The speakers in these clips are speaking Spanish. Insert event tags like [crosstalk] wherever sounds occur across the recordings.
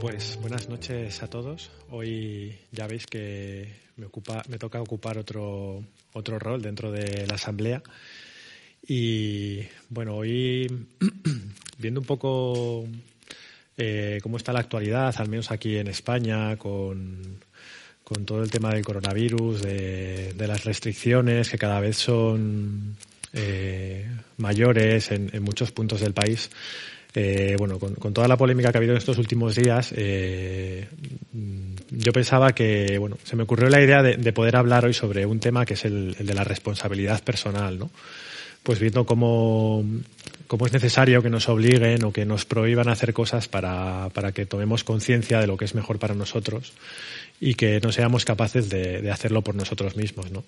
Pues buenas noches a todos. Hoy ya veis que me, ocupa, me toca ocupar otro, otro rol dentro de la asamblea. Y bueno, hoy [clears throat] viendo un poco eh, cómo está la actualidad, al menos aquí en España, con, con todo el tema del coronavirus, de, las restricciones que cada vez son eh, mayores en, muchos puntos del país. Eh, bueno, con, toda la polémica que ha habido en estos últimos días, eh, yo pensaba que, bueno, se me ocurrió la idea de, de, poder hablar hoy sobre un tema que es el, el de la responsabilidad personal, ¿no? Pues viendo cómo, cómo es necesario que nos obliguen o que nos prohíban hacer cosas para, para que tomemos conciencia de lo que es mejor para nosotros y que no seamos capaces de, de hacerlo por nosotros mismos, ¿no?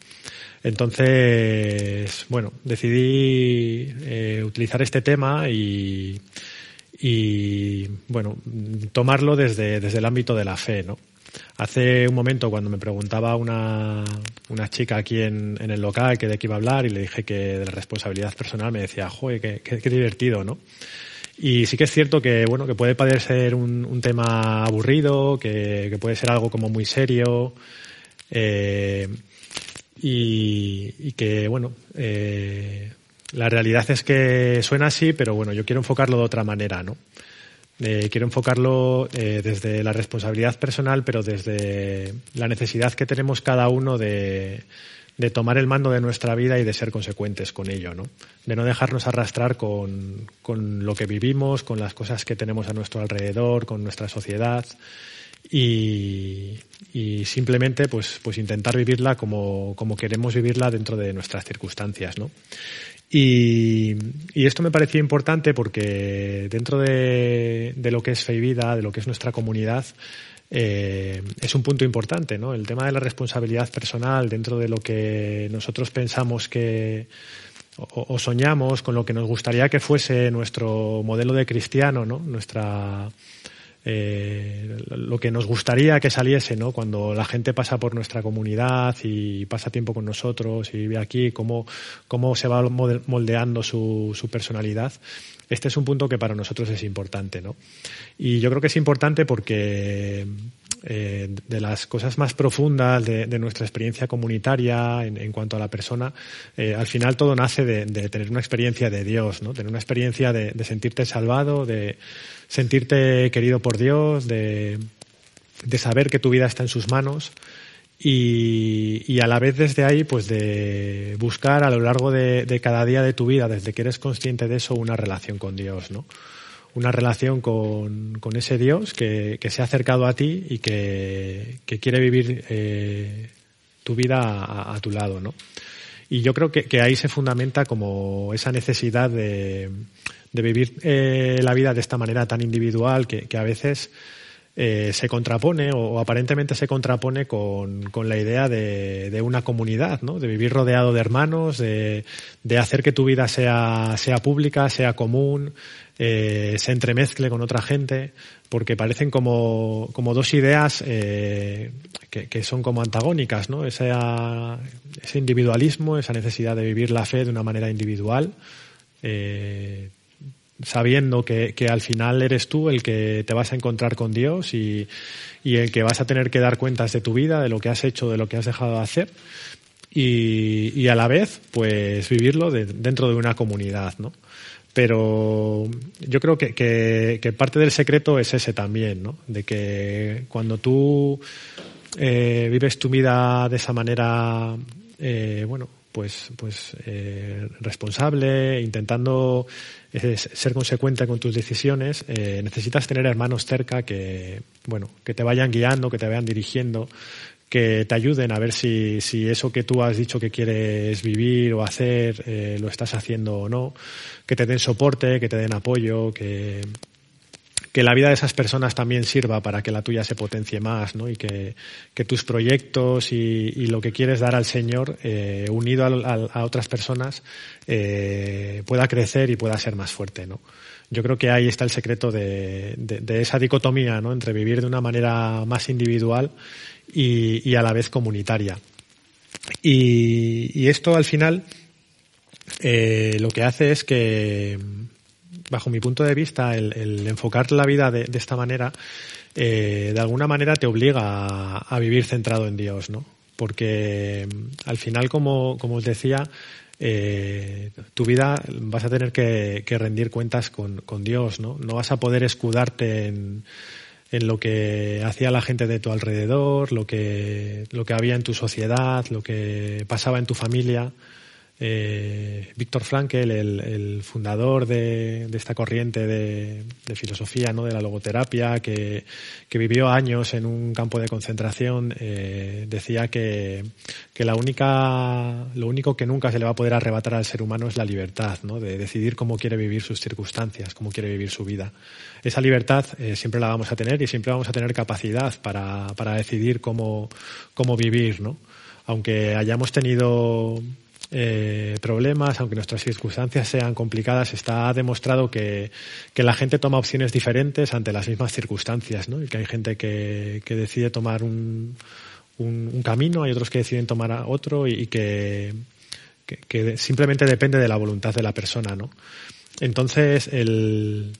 Entonces, bueno, decidí eh, utilizar este tema y, y, bueno, tomarlo desde, desde el ámbito de la fe, ¿no? Hace un momento cuando me preguntaba una, una chica aquí en, en, el local que de qué iba a hablar y le dije que de la responsabilidad personal me decía, joder, qué, qué, divertido, ¿no? Y sí que es cierto que, bueno, que puede parecer un, un tema aburrido, que, que, puede ser algo como muy serio, eh, y, y, que, bueno, eh, la realidad es que suena así, pero bueno, yo quiero enfocarlo de otra manera, ¿no? Eh, quiero enfocarlo eh, desde la responsabilidad personal, pero desde la necesidad que tenemos cada uno de, tomar el mando de nuestra vida y de ser consecuentes con ello, ¿no? De no dejarnos arrastrar con, con lo que vivimos, con las cosas que tenemos a nuestro alrededor, con nuestra sociedad y, y simplemente pues, pues intentar vivirla como, como queremos vivirla dentro de nuestras circunstancias, ¿no? Y, esto me parecía importante porque dentro de, de, lo que es Fe y Vida, de lo que es nuestra comunidad, eh, es un punto importante, ¿no? El tema de la responsabilidad personal dentro de lo que nosotros pensamos que o, o soñamos con lo que nos gustaría que fuese nuestro modelo de cristiano, ¿no? Nuestra eh, lo que nos gustaría que saliese, ¿no? Cuando la gente pasa por nuestra comunidad y pasa tiempo con nosotros y ve aquí cómo, cómo se va moldeando su, su personalidad. Este es un punto que para nosotros es importante, ¿no? Y yo creo que es importante porque eh, de las cosas más profundas de, nuestra experiencia comunitaria en, cuanto a la persona, eh, al final todo nace de, tener una experiencia de Dios, ¿no? Tener una experiencia de, sentirte salvado, de sentirte querido por Dios, de, saber que tu vida está en sus manos y, y, a la vez desde ahí, pues de buscar a lo largo de, cada día de tu vida, desde que eres consciente de eso, una relación con Dios, ¿no? Una relación con, con ese Dios que, que, se ha acercado a ti y que, que quiere vivir eh, tu vida a, tu lado, ¿no? Y yo creo que, que ahí se fundamenta como esa necesidad de, de vivir eh, la vida de esta manera tan individual que a veces eh, se contrapone o, aparentemente se contrapone con, con la idea de, de, una comunidad, ¿no? de vivir rodeado de hermanos, de, de hacer que tu vida sea, sea pública, sea común, eh, se entremezcle con otra gente, porque parecen como, como dos ideas eh, que, que, son como antagónicas, ¿no? Ese, individualismo, esa necesidad de vivir la fe de una manera individual, sabiendo que, que, al final eres tú el que te vas a encontrar con Dios y, y, el que vas a tener que dar cuentas de tu vida, de lo que has hecho, de lo que has dejado de hacer y, y a la vez pues vivirlo de, dentro de una comunidad, ¿no? Pero yo creo que, que, que, parte del secreto es ese también, ¿no? De que cuando tú eh, vives tu vida de esa manera, eh, bueno, pues, pues eh, responsable, intentando eh, ser consecuente con tus decisiones, eh, necesitas tener hermanos cerca que, bueno, que te vayan guiando, que te vayan dirigiendo, que te ayuden a ver si, si eso que tú has dicho que quieres vivir o hacer eh, lo estás haciendo o no, que te den soporte, que te den apoyo, que, que la vida de esas personas también sirva para que la tuya se potencie más, ¿no? Y que, tus proyectos y, lo que quieres dar al Señor, eh, unido a, otras personas, eh, pueda crecer y pueda ser más fuerte, ¿no? Yo creo que ahí está el secreto de, esa dicotomía, ¿no? Entre vivir de una manera más individual y, y a la vez comunitaria. Y, y esto al final eh, lo que hace es que bajo mi punto de vista, el, enfocar la vida de, esta manera, eh, de alguna manera te obliga a, vivir centrado en Dios, ¿no? Porque mm, al final, como, como os decía, eh, tu vida vas a tener que, rendir cuentas con, con, Dios, ¿no? No vas a poder escudarte en, en lo que hacía la gente de tu alrededor, lo que, lo que había en tu sociedad, lo que pasaba en tu familia. Eh, Víctor Frankel, el, fundador de, esta corriente de, filosofía, ¿no? de la logoterapia, que, vivió años en un campo de concentración, eh, decía que, la única, lo único que nunca se le va a poder arrebatar al ser humano es la libertad, ¿no? de decidir cómo quiere vivir sus circunstancias, cómo quiere vivir su vida. Esa libertad eh, siempre la vamos a tener y siempre vamos a tener capacidad para, para decidir cómo, cómo vivir, ¿no? Aunque hayamos tenido eh, problemas, aunque nuestras circunstancias sean complicadas, está demostrado que, la gente toma opciones diferentes ante las mismas circunstancias, ¿no? Y que hay gente que, decide tomar un, un, camino, hay otros que deciden tomar otro y, que, que, simplemente depende de la voluntad de la persona, ¿no? Entonces, el,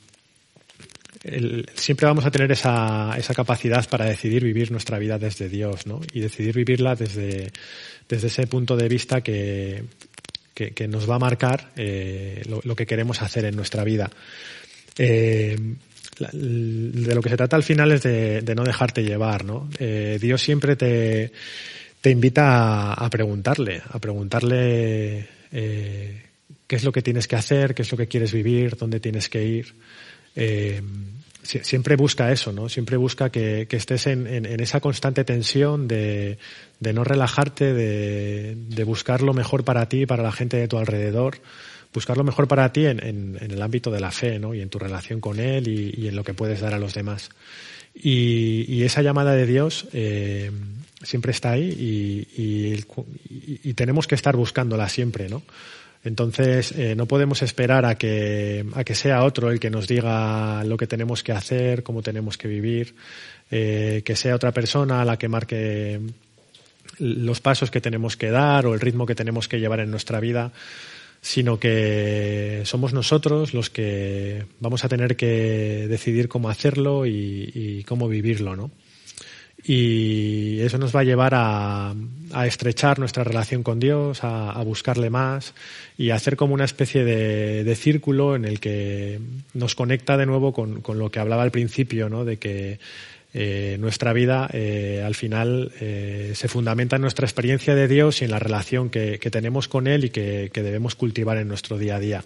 siempre vamos a tener esa, esa capacidad para decidir vivir nuestra vida desde Dios, ¿no? Y decidir vivirla desde, ese punto de vista que, nos va a marcar eh, lo, que queremos hacer en nuestra vida. Eh, de lo que se trata al final es de, no dejarte llevar, ¿no? Eh, Dios siempre te invita a, preguntarle, a preguntarle qué es lo que tienes que hacer, qué es lo que quieres vivir, dónde tienes que ir siempre busca eso, ¿no? Siempre busca que, estés en, esa constante tensión de, no relajarte, de, buscar lo mejor para ti y para la gente de tu alrededor, buscar lo mejor para ti en, el ámbito de la fe, ¿no? Y en tu relación con Él y, en lo que puedes dar a los demás. Y, esa llamada de Dios eh, siempre está ahí y, y, tenemos que estar buscándola siempre, ¿no? Entonces, eh, no podemos esperar a que, a que sea otro el que nos diga lo que tenemos que hacer, cómo tenemos que vivir, eh, que sea otra persona la que marque los pasos que tenemos que dar o el ritmo que tenemos que llevar en nuestra vida, sino que somos nosotros los que vamos a tener que decidir cómo hacerlo y, y cómo vivirlo, ¿no? Y eso nos va a llevar a, estrechar nuestra relación con Dios, a, buscarle más y a hacer como una especie de, círculo en el que nos conecta de nuevo con, lo que hablaba al principio, ¿no? de que eh, nuestra vida eh, al final eh, se fundamenta en nuestra experiencia de Dios y en la relación que, tenemos con Él y que, que, debemos cultivar en nuestro día a día.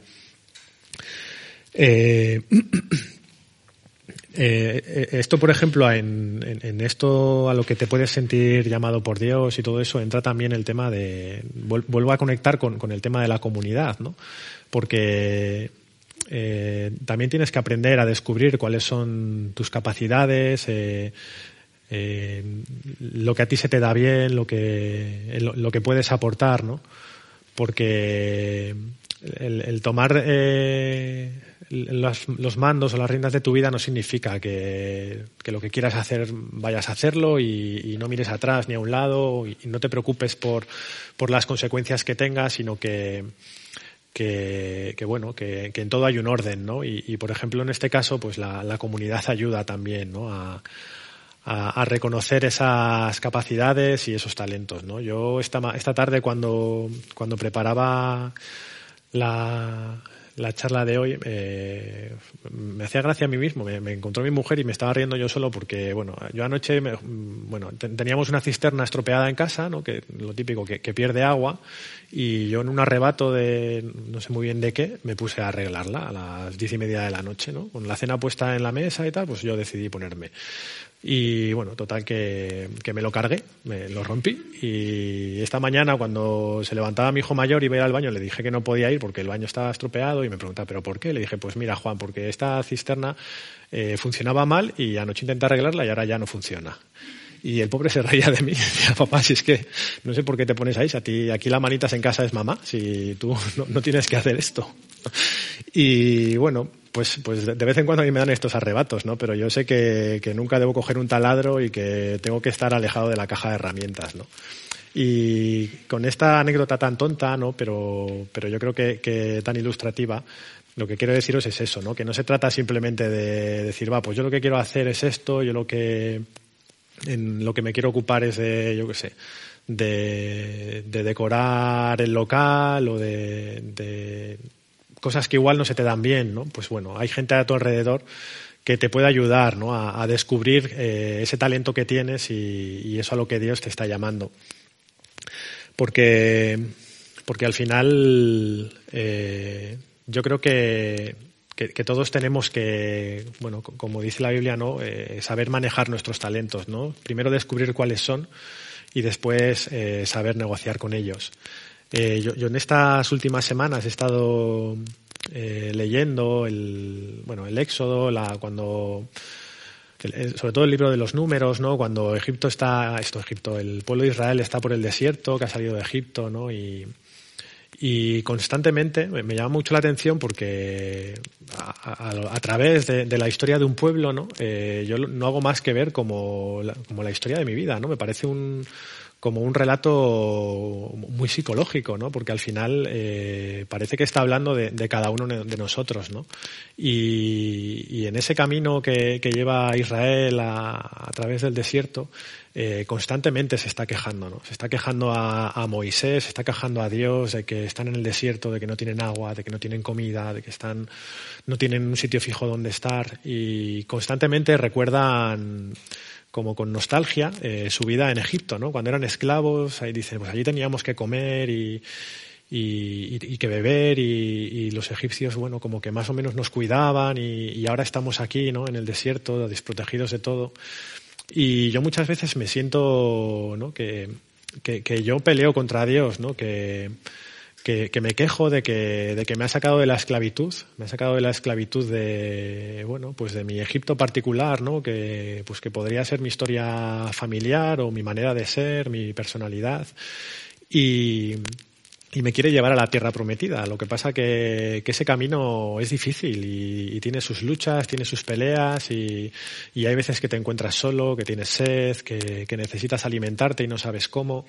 [clears throat] Eh, eh, esto, por ejemplo, en, esto a lo que te puedes sentir llamado por Dios y todo eso, entra también el tema de. Vuelvo a conectar con, el tema de la comunidad, ¿no? Porque eh, también tienes que aprender a descubrir cuáles son tus capacidades, lo que a ti se te da bien, lo que, lo, que puedes aportar, ¿no? Porque el, tomar los, mandos o las riendas de tu vida no significa que, lo que quieras hacer vayas a hacerlo y, no mires atrás ni a un lado y, no te preocupes por, por las consecuencias que tengas, sino que, que, bueno, que, en todo hay un orden, ¿no? Y, por ejemplo, en este caso, pues la, comunidad ayuda también, ¿no? A, a, reconocer esas capacidades y esos talentos, ¿no? Yo esta, esta tarde cuando, cuando preparaba la, la charla de hoy eh, me hacía gracia a mí mismo. Me, encontró mi mujer y me estaba riendo yo solo porque, bueno, yo anoche, bueno, teníamos una cisterna estropeada en casa, ¿no? Que lo típico, que, pierde agua y yo en un arrebato de no sé muy bien de qué me puse a arreglarla a las diez y media de la noche, ¿no? Con la cena puesta en la mesa y tal, pues yo decidí ponerme. Y bueno, total que, me lo cargué, me lo rompí. Y esta mañana, cuando se levantaba mi hijo mayor y iba al baño, le dije que no podía ir porque el baño estaba estropeado y me preguntaba, ¿pero por qué? Le dije, pues mira, Juan, porque esta cisterna eh, funcionaba mal y anoche intenté arreglarla y ahora ya no funciona. Y el pobre se reía de mí [laughs] decía, papá, si es que no sé por qué te pones ahí, a ti aquí la manitas en casa es mamá, si tú [laughs] no tienes que hacer esto. Y bueno, pues, pues de vez en cuando a mí me dan estos arrebatos, ¿no? Pero yo sé que, nunca debo coger un taladro y que tengo que estar alejado de la caja de herramientas, ¿no? Y con esta anécdota tan tonta, ¿no? Pero, pero yo creo que, tan ilustrativa, lo que quiero deciros es eso, ¿no? Que no se trata simplemente de decir, va, pues yo lo que quiero hacer es esto, yo lo que en lo que me quiero ocupar es de, yo qué sé, de, decorar el local o de, cosas que igual no se te dan bien, ¿no? Pues bueno, hay gente a tu alrededor que te puede ayudar ¿no? a, descubrir eh, ese talento que tienes y, eso a lo que Dios te está llamando. Porque, porque al final eh, yo creo que, todos tenemos que, bueno, como dice la Biblia, ¿no? Eh, saber manejar nuestros talentos, ¿no? Primero descubrir cuáles son y después saber negociar con ellos. Eh, yo, yo, en estas últimas semanas he estado leyendo el, bueno, el Éxodo, la, cuando sobre todo el libro de los números, ¿no? Cuando Egipto está, esto Egipto, el pueblo de Israel está por el desierto, que ha salido de Egipto, ¿no? Y, y constantemente me llama mucho la atención porque a, través de, la historia de un pueblo, ¿no? Eh, yo no hago más que ver como la, como la historia de mi vida, ¿no? Me parece un, como un relato muy psicológico, ¿no? Porque al final eh, parece que está hablando de, cada uno de nosotros, ¿no? Y, en ese camino que, lleva Israel a, través del desierto, eh, constantemente se está quejando, ¿no? Se está quejando a, Moisés, se está quejando a Dios de que están en el desierto, de que no tienen agua, de que no tienen comida, de que están, no tienen un sitio fijo donde estar y constantemente recuerdan como con nostalgia eh, su vida en Egipto, ¿no? Cuando eran esclavos, ahí dicen, pues allí teníamos que comer y, y, que beber y, los egipcios, bueno, como que más o menos nos cuidaban y, ahora estamos aquí, ¿no? En el desierto, desprotegidos de todo. Y yo muchas veces me siento, ¿no? Que, que yo peleo contra Dios, ¿no? Que, que, me quejo de que, de que me ha sacado de la esclavitud, me ha sacado de la esclavitud de, bueno, pues de mi Egipto particular, ¿no? Que, pues que podría ser mi historia familiar o mi manera de ser, mi personalidad. Y, y me quiere llevar a la tierra prometida. Lo que pasa que, que ese camino es difícil y, tiene sus luchas, tiene sus peleas y, y, hay veces que te encuentras solo, que tienes sed, que, que necesitas alimentarte y no sabes cómo.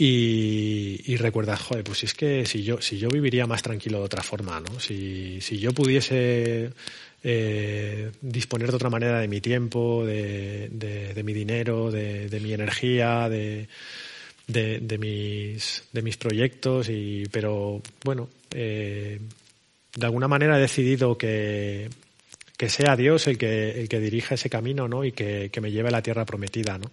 Y, y, recuerdas, joder, pues es que si yo, si yo viviría más tranquilo de otra forma, ¿no? Si, si yo pudiese eh, disponer de otra manera de mi tiempo, de, de, mi dinero, de, de mi energía, de, de, mis, de mis proyectos, y, pero bueno, eh, de alguna manera he decidido que, que sea Dios el que, el que dirija ese camino, ¿no? Y que, que me lleve a la tierra prometida, ¿no?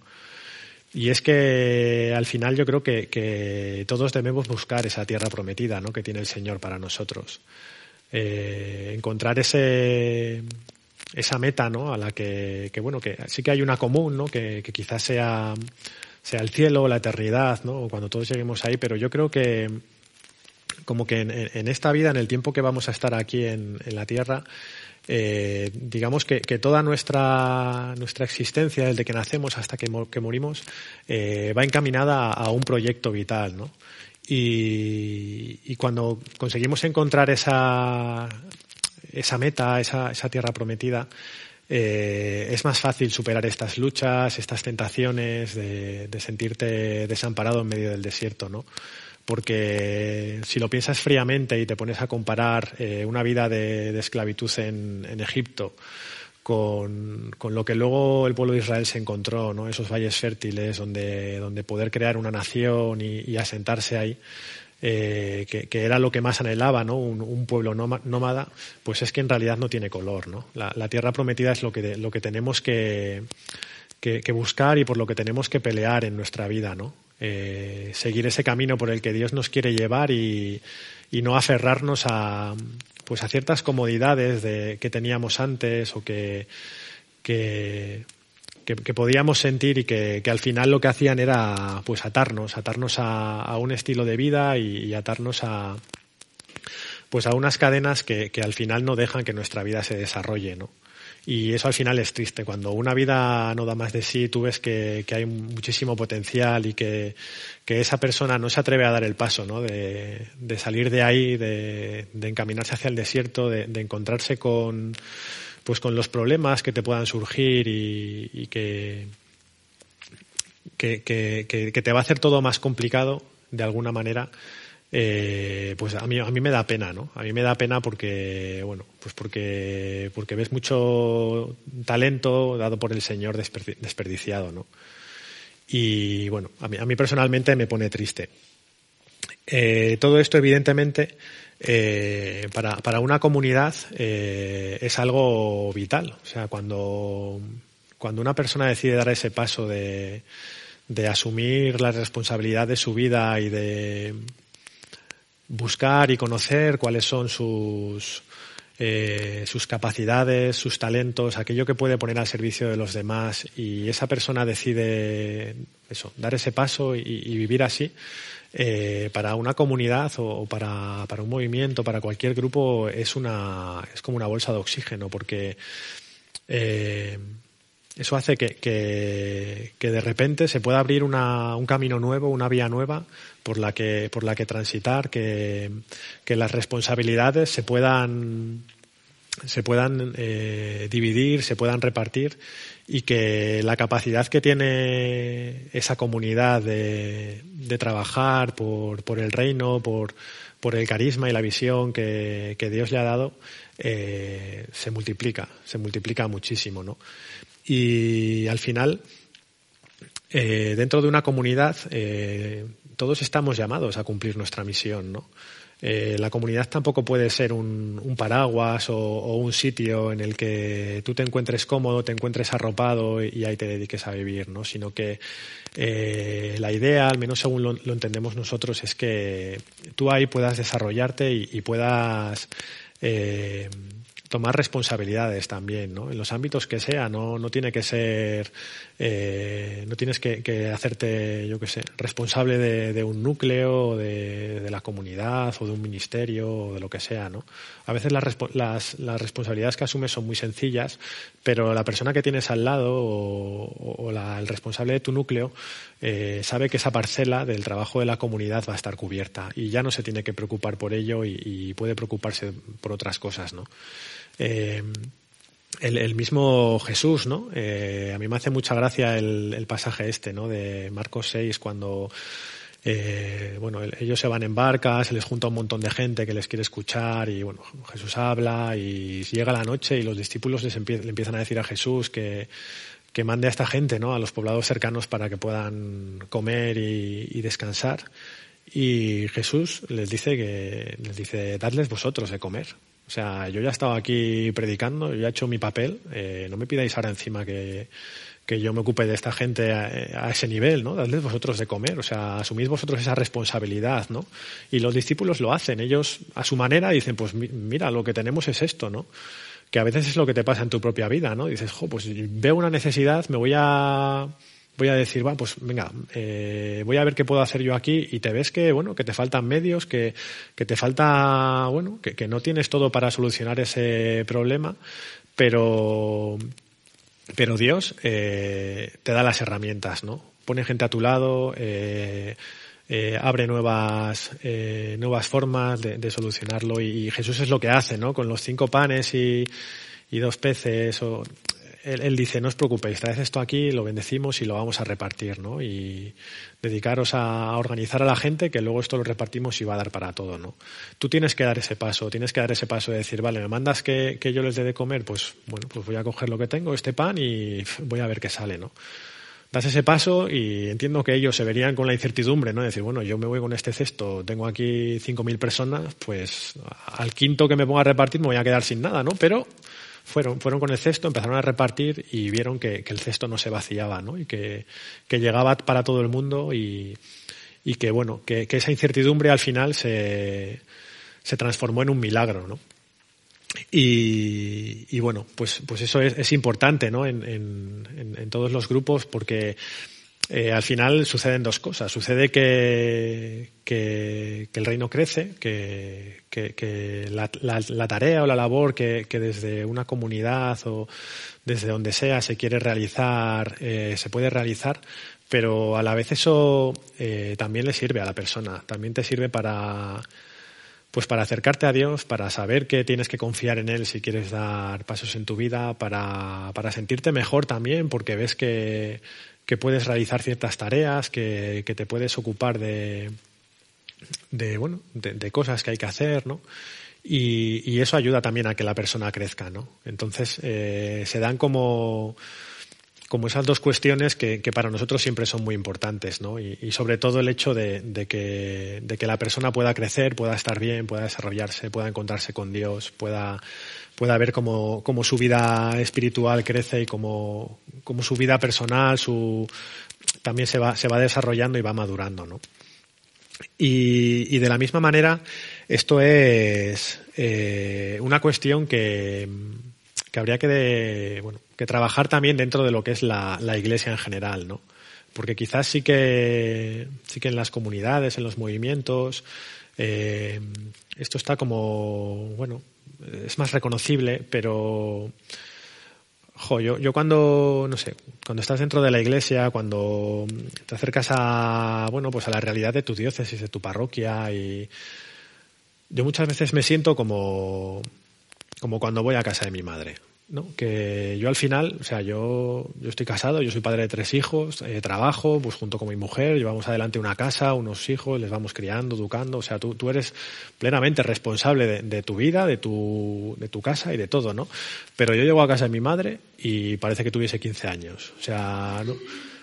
Y es que al final yo creo que, todos debemos buscar esa tierra prometida ¿no? que tiene el Señor para nosotros. Eh, encontrar ese, esa meta ¿no? a la que, bueno, que sí que hay una común, ¿no? que, quizás sea, sea el cielo o la eternidad, ¿no? cuando todos lleguemos ahí, pero yo creo que como que en, esta vida, en el tiempo que vamos a estar aquí en, en la tierra, eh, digamos que, toda nuestra, nuestra existencia, desde que nacemos hasta que, morimos, eh, va encaminada a, un proyecto vital, ¿no? Y, cuando conseguimos encontrar esa, esa meta, esa, esa tierra prometida, eh, es más fácil superar estas luchas, estas tentaciones de, de sentirte desamparado en medio del desierto, ¿no? Porque si lo piensas fríamente y te pones a comparar eh, una vida de, esclavitud en, Egipto con, lo que luego el pueblo de Israel se encontró, ¿no? esos valles fértiles donde, donde poder crear una nación y, asentarse ahí, eh, que, era lo que más anhelaba, ¿no? Un, pueblo nómada, pues es que en realidad no tiene color. ¿no? La, tierra prometida es lo que, lo que tenemos que, que, buscar y por lo que tenemos que pelear en nuestra vida. ¿no? Eh, seguir ese camino por el que Dios nos quiere llevar y, no aferrarnos a, pues a ciertas comodidades de, que teníamos antes o que, que, podíamos sentir y que, al final lo que hacían era pues atarnos, atarnos a, un estilo de vida y, atarnos a pues a unas cadenas que, que, al final no dejan que nuestra vida se desarrolle, ¿no? Y eso al final es triste. Cuando una vida no da más de sí, tú ves que, hay muchísimo potencial y que, esa persona no se atreve a dar el paso, ¿no? De, salir de ahí, de, encaminarse hacia el desierto, de, encontrarse con, pues con los problemas que te puedan surgir y, que, que, te va a hacer todo más complicado de alguna manera. Eh, pues a mí, a mí me da pena, ¿no? A mí me da pena porque, bueno, pues porque, porque ves mucho talento dado por el Señor desperdiciado, ¿no? Y bueno, a mí, a mí personalmente me pone triste. Eh, todo esto, evidentemente, eh, para, para, una comunidad es algo vital. O sea, cuando, cuando una persona decide dar ese paso de, de asumir la responsabilidad de su vida y de buscar y conocer cuáles son sus, eh, sus capacidades, sus talentos, aquello que puede poner al servicio de los demás. Y esa persona decide eso, dar ese paso y, vivir así, eh, para una comunidad o, para, para, un movimiento, para cualquier grupo, es, una, es como una bolsa de oxígeno porque eh, eso hace que, que, de repente se pueda abrir una, un camino nuevo, una vía nueva por la que, por la que transitar, que, que las responsabilidades se puedan, se puedan eh, dividir, se puedan repartir y que la capacidad que tiene esa comunidad de, de trabajar por, por, el reino, por, por, el carisma y la visión que, que Dios le ha dado, eh, se multiplica, se multiplica muchísimo, ¿no? Y al final, eh, dentro de una comunidad, eh, todos estamos llamados a cumplir nuestra misión, ¿no? Eh, la comunidad tampoco puede ser un, un paraguas o, o, un sitio en el que tú te encuentres cómodo, te encuentres arropado y, ahí te dediques a vivir, ¿no? Sino que eh, la idea, al menos según lo, lo, entendemos nosotros, es que tú ahí puedas desarrollarte y, y puedas eh, tomar responsabilidades también, ¿no? En los ámbitos que sea, no, no tiene que ser, eh, no tienes que, hacerte, yo qué sé, responsable de, un núcleo, de, de, la comunidad o de un ministerio o de lo que sea, ¿no? A veces las, las, las, responsabilidades que asumes son muy sencillas, pero la persona que tienes al lado o, o la, el responsable de tu núcleo eh, sabe que esa parcela del trabajo de la comunidad va a estar cubierta y ya no se tiene que preocupar por ello y, y puede preocuparse por otras cosas, ¿no? Eh, el, mismo Jesús, ¿no? Eh, a mí me hace mucha gracia el, el, pasaje este, ¿no? De Marcos 6, cuando eh, bueno, ellos se van en barca, se les junta un montón de gente que les quiere escuchar y bueno, Jesús habla y llega la noche y los discípulos les le empiezan a decir a Jesús que, que mande a esta gente, ¿no? A los poblados cercanos para que puedan comer y, y descansar. Y Jesús les dice que les dice, dadles vosotros de comer. O sea, yo ya he estado aquí predicando, yo ya he hecho mi papel, eh, no me pidáis ahora encima que, que yo me ocupe de esta gente a, ese nivel, ¿no? Dadles vosotros de comer, o sea, asumís vosotros esa responsabilidad, ¿no? Y los discípulos lo hacen, ellos a su manera dicen, pues mira, lo que tenemos es esto, ¿no? Que a veces es lo que te pasa en tu propia vida, ¿no? Dices, jo, pues veo una necesidad, me voy a voy a decir, va, pues venga, eh, voy a ver qué puedo hacer yo aquí y te ves que, bueno, que te faltan medios, que, que te falta, bueno, que, que no tienes todo para solucionar ese problema, pero, pero Dios eh, te da las herramientas, ¿no? Pone gente a tu lado, eh, eh, abre nuevas, eh, nuevas formas de, de solucionarlo y, y, Jesús es lo que hace, ¿no? Con los cinco panes y, y dos peces o él, él, dice, no os preocupéis, traed esto aquí, lo bendecimos y lo vamos a repartir, ¿no? Y dedicaros a organizar a la gente que luego esto lo repartimos y va a dar para todo, ¿no? Tú tienes que dar ese paso, tienes que dar ese paso de decir, vale, me mandas que, que yo les dé de comer, pues bueno, pues voy a coger lo que tengo, este pan y voy a ver qué sale, ¿no? das ese paso y entiendo que ellos se verían con la incertidumbre, ¿no? Decir, bueno, yo me voy con este cesto, tengo aquí 5.000 personas, pues al quinto que me ponga a repartir me voy a quedar sin nada, ¿no? Pero fueron, fueron con el cesto, empezaron a repartir y vieron que, que el cesto no se vaciaba, ¿no? Y que, que, llegaba para todo el mundo y, y que, bueno, que, que, esa incertidumbre al final se, se transformó en un milagro, ¿no? Y, y bueno, pues, pues eso es, es importante, ¿no? En, en, en, todos los grupos porque eh, al final suceden dos cosas. Sucede que, que, el reino crece, que, que la, tarea o la labor que, desde una comunidad o desde donde sea se quiere realizar, eh, se puede realizar, pero a la vez eso eh, también le sirve a la persona, también te sirve para pues para acercarte a Dios, para saber que tienes que confiar en Él si quieres dar pasos en tu vida, para, para sentirte mejor también, porque ves que, que puedes realizar ciertas tareas, que, que te puedes ocupar de, de bueno, de, cosas que hay que hacer, ¿no? Y, eso ayuda también a que la persona crezca, ¿no? Entonces eh, se dan como como esas dos cuestiones que, para nosotros siempre son muy importantes, ¿no? Y, sobre todo el hecho de, que, de, la persona pueda crecer, pueda estar bien, pueda desarrollarse, pueda encontrarse con Dios, pueda, ver cómo, su vida espiritual crece y cómo, su vida personal su, también se va, se va desarrollando y va madurando, ¿no? Y, de la misma manera, esto es eh, una cuestión que, que habría que, bueno, que trabajar también dentro de lo que es la, iglesia en general, ¿no? Porque quizás sí que, sí que en las comunidades, en los movimientos, eh, esto está como, bueno, es más reconocible, pero jo, yo, yo cuando, no sé, cuando estás dentro de la iglesia, cuando te acercas a, bueno, pues a la realidad de tu diócesis, de tu parroquia y yo muchas veces me siento como, como cuando voy a casa de mi madre. ¿No? Que yo al final, o sea, yo, yo estoy casado, yo soy padre de tres hijos, eh, trabajo, pues junto con mi mujer, llevamos adelante una casa, unos hijos, les vamos criando, educando, o sea, tú, tú eres plenamente responsable de, tu vida, de tu, de tu casa y de todo, ¿no? Pero yo llego a casa de mi madre y parece que tuviese 15 años, o sea,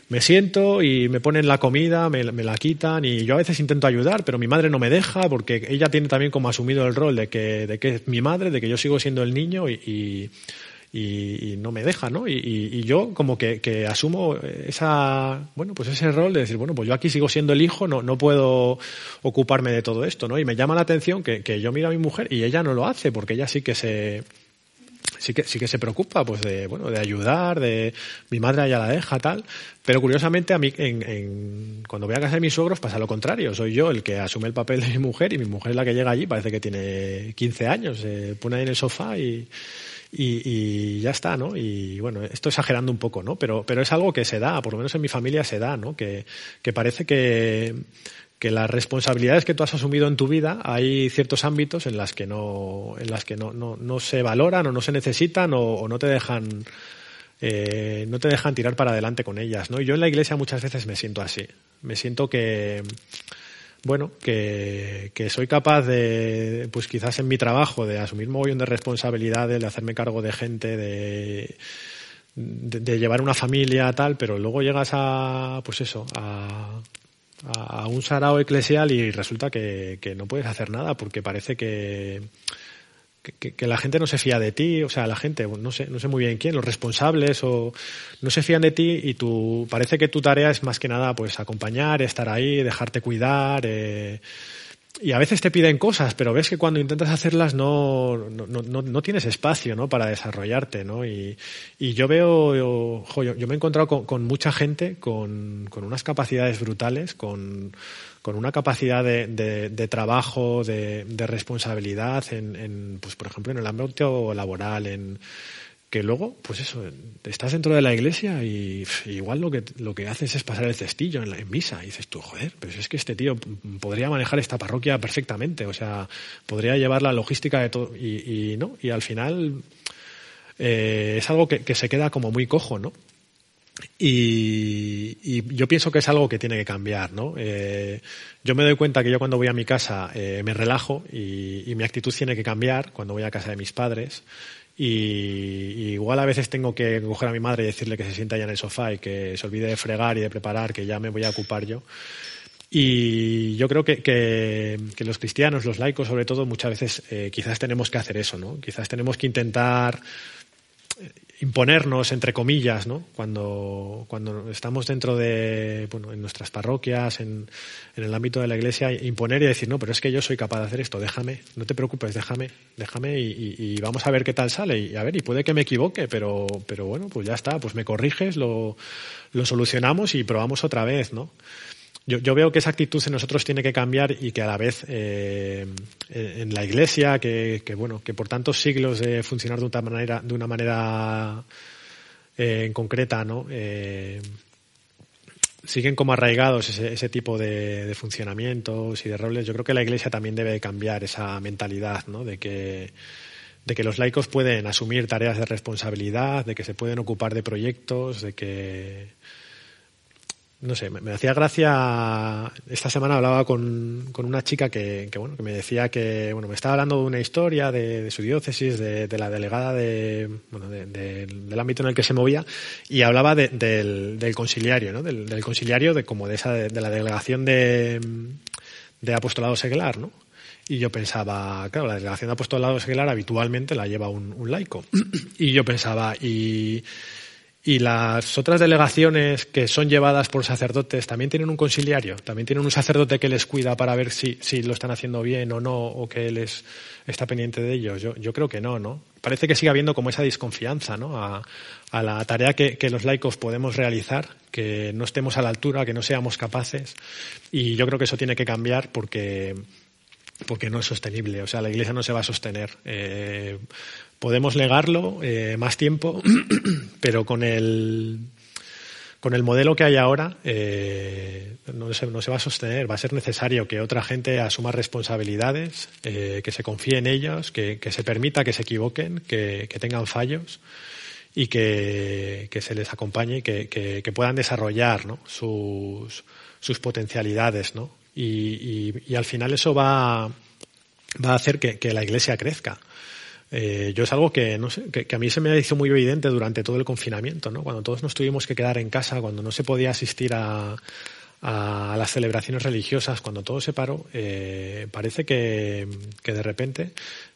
me siento y me ponen la comida, me, la quitan y yo a veces intento ayudar, pero mi madre no me deja porque ella tiene también como asumido el rol de que, de que es mi madre, de que yo sigo siendo el niño y y, no me deja, ¿no? Y, yo como que, que, asumo esa, bueno, pues ese rol de decir, bueno, pues yo aquí sigo siendo el hijo, no, no puedo ocuparme de todo esto, ¿no? Y me llama la atención que, que yo miro a mi mujer y ella no lo hace, porque ella sí que se, sí que sí que se preocupa pues de bueno de ayudar de mi madre ya la deja tal pero curiosamente a mí en, en, cuando voy a casa de mis suegros pasa lo contrario soy yo el que asume el papel de mi mujer y mi mujer es la que llega allí parece que tiene 15 años se pone ahí en el sofá y y, y, ya está, ¿no? Y bueno, esto exagerando un poco, ¿no? Pero, pero es algo que se da, por lo menos en mi familia se da, ¿no? Que, que parece que, que las responsabilidades que tú has asumido en tu vida hay ciertos ámbitos en las que no, en las que no, no, no se valoran o no se necesitan o, o no te dejan eh, no te dejan tirar para adelante con ellas, ¿no? Y yo en la iglesia muchas veces me siento así. Me siento que bueno, que, que, soy capaz de, pues quizás en mi trabajo, de asumir mogollón de responsabilidades, de hacerme cargo de gente, de, de, llevar una familia, tal, pero luego llegas a, pues eso, a, a un sarao eclesial y resulta que, que no puedes hacer nada porque parece que, que, la gente no se fía de ti, o sea, la gente, no sé, no sé muy bien quién, los responsables o no se fían de ti y tú, parece que tu tarea es más que nada pues acompañar, estar ahí, dejarte cuidar, eh, y a veces te piden cosas, pero ves que cuando intentas hacerlas no, no, no, no tienes espacio, ¿no? Para desarrollarte, ¿no? Y, y yo veo, yo, yo, me he encontrado con, con mucha gente con, con unas capacidades brutales, con, con una capacidad de, de, trabajo, de, de responsabilidad en, en, pues por ejemplo, en el ámbito laboral, en que luego, pues eso, estás dentro de la iglesia y igual lo que, lo que haces es pasar el cestillo en, la, en misa y dices tú, joder, pero es que este tío podría manejar esta parroquia perfectamente, o sea, podría llevar la logística de todo y, y no, y al final eh, es algo que, que se queda como muy cojo, ¿no? Y, yo pienso que es algo que tiene que cambiar, ¿no? Eh, yo me doy cuenta que yo cuando voy a mi casa eh, me relajo y, mi actitud tiene que cambiar cuando voy a casa de mis padres. Y, igual a veces tengo que coger a mi madre y decirle que se sienta ya en el sofá y que se olvide de fregar y de preparar, que ya me voy a ocupar yo. Y yo creo que, que, los cristianos, los laicos sobre todo, muchas veces eh, quizás tenemos que hacer eso, ¿no? Quizás tenemos que intentar imponernos, entre comillas, ¿no? Cuando, cuando estamos dentro de, bueno, en nuestras parroquias, en, en, el ámbito de la iglesia, imponer y decir, no, pero es que yo soy capaz de hacer esto, déjame, no te preocupes, déjame, déjame y, y, vamos a ver qué tal sale. Y a ver, y puede que me equivoque, pero, pero bueno, pues ya está, pues me corriges, lo, lo solucionamos y probamos otra vez, ¿no? Yo, veo que esa actitud en nosotros tiene que cambiar y que a la vez eh, en la Iglesia, que, que, bueno, que por tantos siglos de funcionar de una manera, de una manera eh, en concreta, ¿no? Eh, siguen como arraigados ese, ese tipo de, de, funcionamientos y de roles. Yo creo que la Iglesia también debe cambiar esa mentalidad, ¿no? De que de que los laicos pueden asumir tareas de responsabilidad, de que se pueden ocupar de proyectos, de que no sé, me, hacía gracia. Esta semana hablaba con, con una chica que, que, bueno, que me decía que, bueno, me estaba hablando de una historia de, su diócesis, de, de, la delegada de, bueno, del ámbito en el que se movía, y hablaba del, del, conciliario, ¿no? Del, del, conciliario, de como de esa, de, la delegación de, de apostolado seglar, ¿no? Y yo pensaba, claro, la delegación de apostolado seglar habitualmente la lleva un, un laico. y yo pensaba, y y las otras delegaciones que son llevadas por sacerdotes también tienen un conciliario, también tienen un sacerdote que les cuida para ver si, si lo están haciendo bien o no, o que él está pendiente de ellos. Yo, creo que no, ¿no? Parece que sigue habiendo como esa desconfianza, ¿no? A, a la tarea que, que, los laicos podemos realizar, que no estemos a la altura, que no seamos capaces. Y yo creo que eso tiene que cambiar porque porque no es sostenible. O sea, la Iglesia no se va a sostener. Eh, podemos negarlo eh, más tiempo, [clears throat] pero con el con el modelo que hay ahora eh, no, se, no, se, va a sostener. Va a ser necesario que otra gente asuma responsabilidades, eh, que se confíe en ellos, que, que, se permita que se equivoquen, que, que tengan fallos y que, que, se les acompañe y que, puedan desarrollar ¿no? sus, sus potencialidades. ¿no? Y, y, y, al final eso va, va a hacer que la Iglesia crezca. Eh, yo es algo que, no sé, que, a mí se me hizo muy evidente durante todo el confinamiento, ¿no? Cuando todos nos tuvimos que quedar en casa, cuando no se podía asistir a, a las celebraciones religiosas, cuando todo se paró, eh, parece que, que, de repente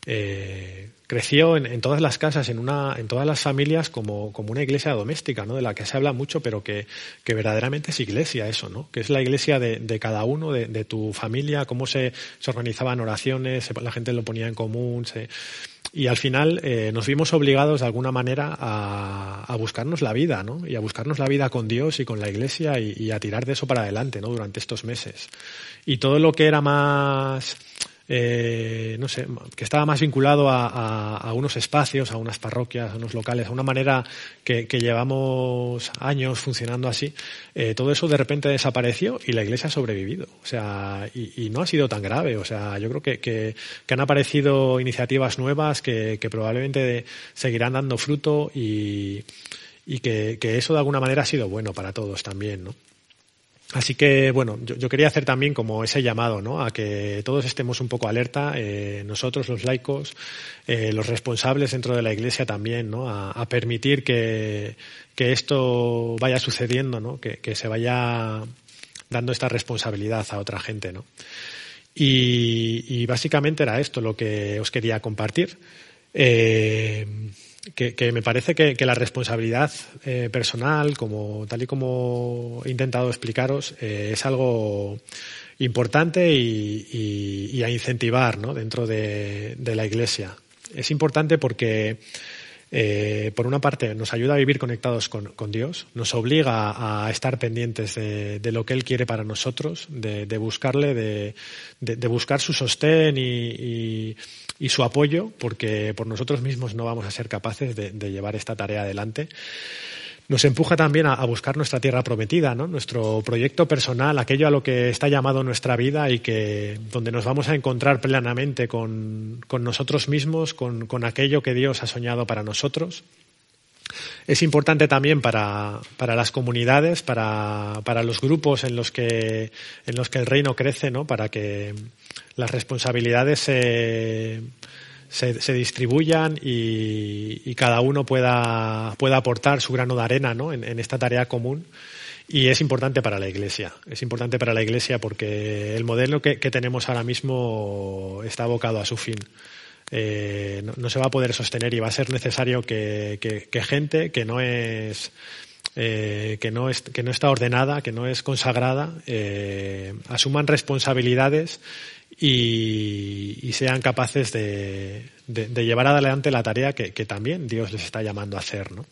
eh, creció en, en, todas las casas, en, una, en todas las familias, como, como una iglesia doméstica, ¿no? de la que se habla mucho, pero que, que verdaderamente es iglesia eso, ¿no? que es la iglesia de, de cada uno, de, de, tu familia, cómo se, se organizaban oraciones, la gente lo ponía en común, se y al final eh, nos vimos obligados de alguna manera a, a, buscarnos la vida, ¿no? Y a buscarnos la vida con Dios y con la Iglesia y, y, a tirar de eso para adelante, ¿no? Durante estos meses. Y todo lo que era más eh, no sé, que estaba más vinculado a, unos espacios, a unas parroquias, a unos locales, a una manera que, llevamos años funcionando así, eh, todo eso de repente desapareció y la iglesia ha sobrevivido. O sea, y, no ha sido tan grave. O sea, yo creo que, han aparecido iniciativas nuevas que, probablemente seguirán dando fruto y, y que eso de alguna manera ha sido bueno para todos también, ¿no? Así que, bueno, yo, quería hacer también como ese llamado, ¿no? A que todos estemos un poco alerta, eh, nosotros los laicos, eh, los responsables dentro de la Iglesia también, ¿no? A, a permitir que, que, esto vaya sucediendo, ¿no? Que, que, se vaya dando esta responsabilidad a otra gente, ¿no? Y, y básicamente era esto lo que os quería compartir. Eh, que, que, me parece que, que la responsabilidad eh, personal, como tal y como he intentado explicaros, eh, es algo importante y, y, y a incentivar ¿no? dentro de, de, la Iglesia. Es importante porque, eh, por una parte, nos ayuda a vivir conectados con, Dios, nos obliga a estar pendientes de, lo que Él quiere para nosotros, de, buscarle, de, buscar su sostén y su apoyo, porque por nosotros mismos no vamos a ser capaces de llevar esta tarea adelante. Nos empuja también a, buscar nuestra tierra prometida, ¿no? nuestro proyecto personal, aquello a lo que está llamado nuestra vida y que donde nos vamos a encontrar plenamente con, con nosotros mismos, con, con aquello que Dios ha soñado para nosotros. Es importante también para, para las comunidades, para, para, los grupos en los que, en los que el reino crece, ¿no? para que las responsabilidades se, se, distribuyan y, cada uno pueda, pueda aportar su grano de arena ¿no? en, esta tarea común. Y es importante para la Iglesia. Es importante para la Iglesia porque el modelo que, tenemos ahora mismo está abocado a su fin. Eh, no, se va a poder sostener y va a ser necesario que, que, que gente que no es eh, que, no es, que no está ordenada, que no es consagrada, eh, asuman responsabilidades y, sean capaces de, llevar adelante la tarea que, que, también Dios les está llamando a hacer. ¿no?